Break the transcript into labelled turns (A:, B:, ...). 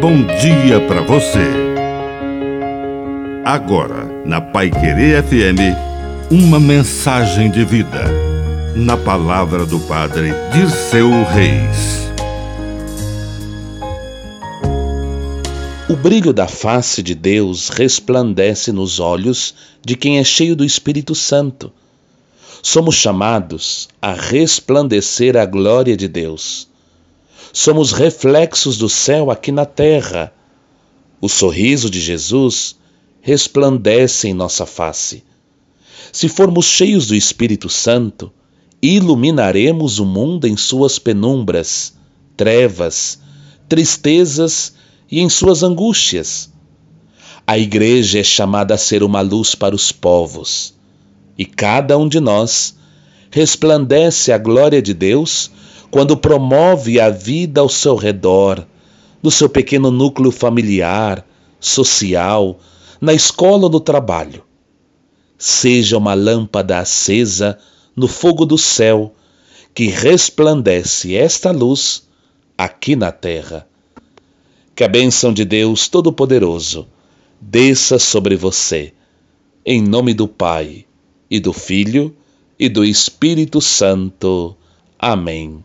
A: bom dia para você. Agora, na Pai Querer FM, uma mensagem de vida. Na palavra do Padre Dirceu Reis.
B: O brilho da face de Deus resplandece nos olhos de quem é cheio do Espírito Santo. Somos chamados a resplandecer a glória de Deus somos reflexos do céu aqui na terra. O sorriso de Jesus resplandece em nossa face. Se formos cheios do Espírito Santo, iluminaremos o mundo em suas penumbras, trevas, tristezas e em suas angústias. A Igreja é chamada a ser uma luz para os povos, e cada um de nós resplandece a glória de Deus quando promove a vida ao seu redor, no seu pequeno núcleo familiar, social, na escola ou no trabalho. Seja uma lâmpada acesa no fogo do céu que resplandece esta luz aqui na terra. Que a bênção de Deus Todo-Poderoso desça sobre você, em nome do Pai, e do Filho, e do Espírito Santo. Amém.